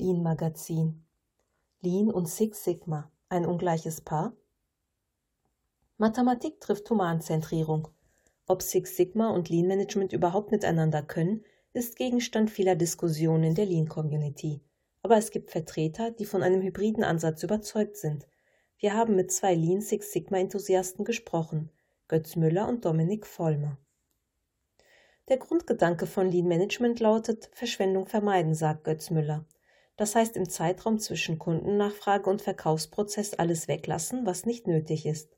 Lean Magazin. Lean und Six Sigma, ein ungleiches Paar? Mathematik trifft Humanzentrierung. Ob Six Sigma und Lean Management überhaupt miteinander können, ist Gegenstand vieler Diskussionen in der Lean Community. Aber es gibt Vertreter, die von einem hybriden Ansatz überzeugt sind. Wir haben mit zwei Lean Six Sigma Enthusiasten gesprochen, Götz Müller und Dominik Vollmer. Der Grundgedanke von Lean Management lautet Verschwendung vermeiden, sagt Götz Müller. Das heißt im Zeitraum zwischen Kundennachfrage und Verkaufsprozess alles weglassen, was nicht nötig ist.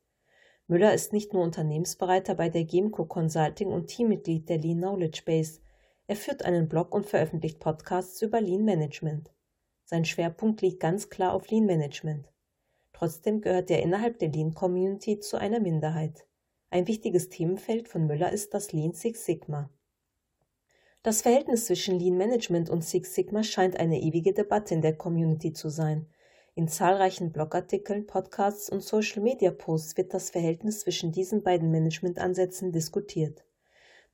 Müller ist nicht nur Unternehmensbereiter bei der Gemco Consulting und Teammitglied der Lean Knowledge Base. Er führt einen Blog und veröffentlicht Podcasts über Lean Management. Sein Schwerpunkt liegt ganz klar auf Lean Management. Trotzdem gehört er innerhalb der Lean Community zu einer Minderheit. Ein wichtiges Themenfeld von Müller ist das Lean Six Sigma. Das Verhältnis zwischen Lean Management und Six Sigma scheint eine ewige Debatte in der Community zu sein. In zahlreichen Blogartikeln, Podcasts und Social-Media-Posts wird das Verhältnis zwischen diesen beiden Managementansätzen diskutiert.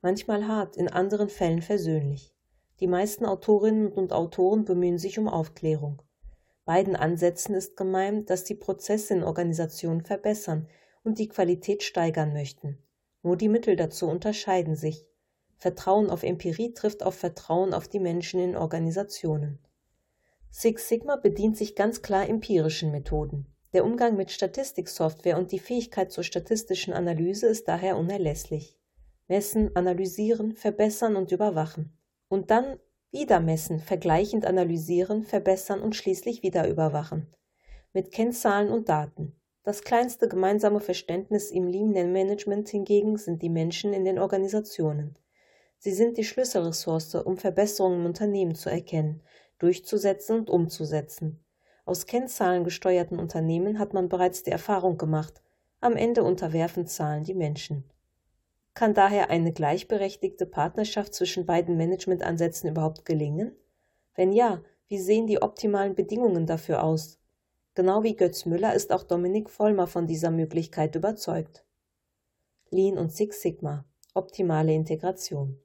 Manchmal hart, in anderen Fällen versöhnlich. Die meisten Autorinnen und Autoren bemühen sich um Aufklärung. Beiden Ansätzen ist gemein, dass die Prozesse in Organisationen verbessern und die Qualität steigern möchten. Nur die Mittel dazu unterscheiden sich. Vertrauen auf Empirie trifft auf Vertrauen auf die Menschen in Organisationen. Six Sigma bedient sich ganz klar empirischen Methoden. Der Umgang mit Statistiksoftware und die Fähigkeit zur statistischen Analyse ist daher unerlässlich. Messen, analysieren, verbessern und überwachen. Und dann wieder messen, vergleichend analysieren, verbessern und schließlich wieder überwachen. Mit Kennzahlen und Daten. Das kleinste gemeinsame Verständnis im Lean Management hingegen sind die Menschen in den Organisationen. Sie sind die Schlüsselressource, um Verbesserungen im Unternehmen zu erkennen durchzusetzen und umzusetzen. Aus Kennzahlen gesteuerten Unternehmen hat man bereits die Erfahrung gemacht, am Ende unterwerfen Zahlen die Menschen. Kann daher eine gleichberechtigte Partnerschaft zwischen beiden Managementansätzen überhaupt gelingen? Wenn ja, wie sehen die optimalen Bedingungen dafür aus? Genau wie Götz Müller ist auch Dominik Vollmer von dieser Möglichkeit überzeugt. Lean und Six Sigma. Optimale Integration.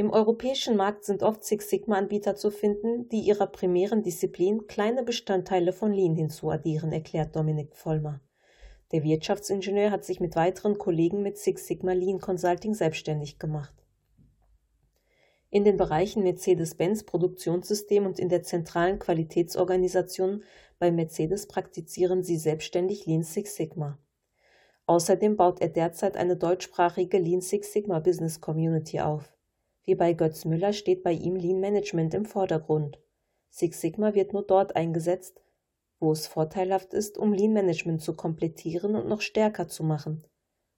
Im europäischen Markt sind oft Six Sigma-Anbieter zu finden, die ihrer primären Disziplin kleine Bestandteile von Lean hinzuaddieren, erklärt Dominik Vollmer. Der Wirtschaftsingenieur hat sich mit weiteren Kollegen mit Six Sigma Lean Consulting selbstständig gemacht. In den Bereichen Mercedes-Benz Produktionssystem und in der zentralen Qualitätsorganisation bei Mercedes praktizieren sie selbstständig Lean Six Sigma. Außerdem baut er derzeit eine deutschsprachige Lean Six Sigma Business Community auf. Wie bei Götz Müller steht bei ihm Lean Management im Vordergrund. Six Sigma wird nur dort eingesetzt, wo es vorteilhaft ist, um Lean Management zu komplettieren und noch stärker zu machen.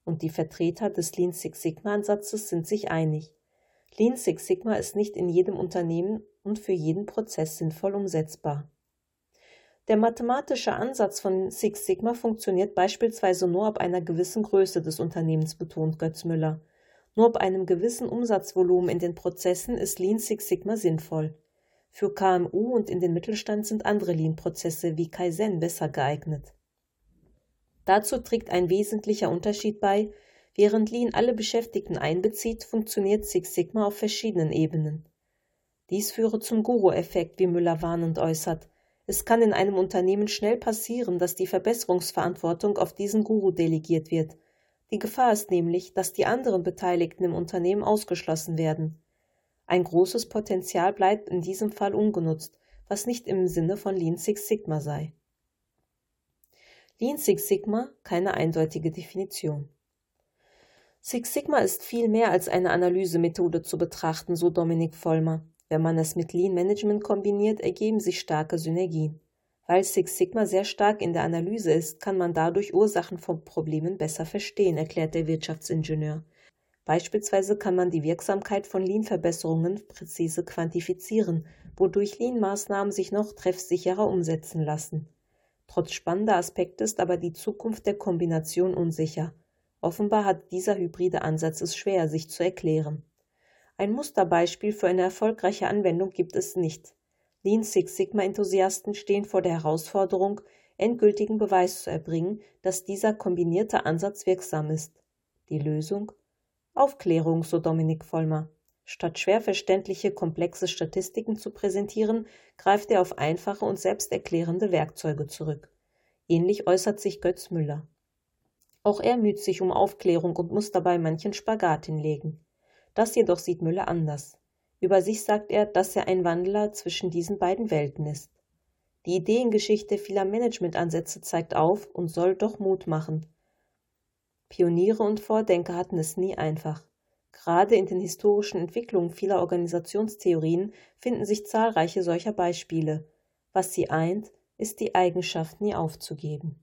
Und die Vertreter des Lean Six Sigma Ansatzes sind sich einig. Lean Six Sigma ist nicht in jedem Unternehmen und für jeden Prozess sinnvoll umsetzbar. Der mathematische Ansatz von Six Sigma funktioniert beispielsweise nur ab einer gewissen Größe des Unternehmens, betont Götz Müller. Nur ab einem gewissen Umsatzvolumen in den Prozessen ist Lean Six Sigma sinnvoll. Für KMU und in den Mittelstand sind andere Lean-Prozesse wie Kaizen besser geeignet. Dazu trägt ein wesentlicher Unterschied bei, während Lean alle Beschäftigten einbezieht, funktioniert Six Sigma auf verschiedenen Ebenen. Dies führe zum Guru-Effekt, wie Müller warnend äußert. Es kann in einem Unternehmen schnell passieren, dass die Verbesserungsverantwortung auf diesen Guru delegiert wird die Gefahr ist nämlich, dass die anderen Beteiligten im Unternehmen ausgeschlossen werden. Ein großes Potenzial bleibt in diesem Fall ungenutzt, was nicht im Sinne von Lean Six Sigma sei. Lean Six Sigma keine eindeutige Definition. Six Sigma ist viel mehr als eine Analysemethode zu betrachten, so Dominik Vollmer. Wenn man es mit Lean Management kombiniert, ergeben sich starke Synergien. Weil Six Sigma sehr stark in der Analyse ist, kann man dadurch Ursachen von Problemen besser verstehen, erklärt der Wirtschaftsingenieur. Beispielsweise kann man die Wirksamkeit von Lean-Verbesserungen präzise quantifizieren, wodurch Lean-Maßnahmen sich noch treffsicherer umsetzen lassen. Trotz spannender Aspekte ist aber die Zukunft der Kombination unsicher. Offenbar hat dieser hybride Ansatz es schwer, sich zu erklären. Ein Musterbeispiel für eine erfolgreiche Anwendung gibt es nicht. Lean Six Sigma-Enthusiasten stehen vor der Herausforderung, endgültigen Beweis zu erbringen, dass dieser kombinierte Ansatz wirksam ist. Die Lösung? Aufklärung, so Dominik Vollmer. Statt schwer verständliche, komplexe Statistiken zu präsentieren, greift er auf einfache und selbsterklärende Werkzeuge zurück. Ähnlich äußert sich Götz Müller. Auch er müht sich um Aufklärung und muss dabei manchen Spagat hinlegen. Das jedoch sieht Müller anders. Über sich sagt er, dass er ein Wandler zwischen diesen beiden Welten ist. Die Ideengeschichte vieler Managementansätze zeigt auf und soll doch Mut machen. Pioniere und Vordenker hatten es nie einfach. Gerade in den historischen Entwicklungen vieler Organisationstheorien finden sich zahlreiche solcher Beispiele. Was sie eint, ist die Eigenschaft, nie aufzugeben.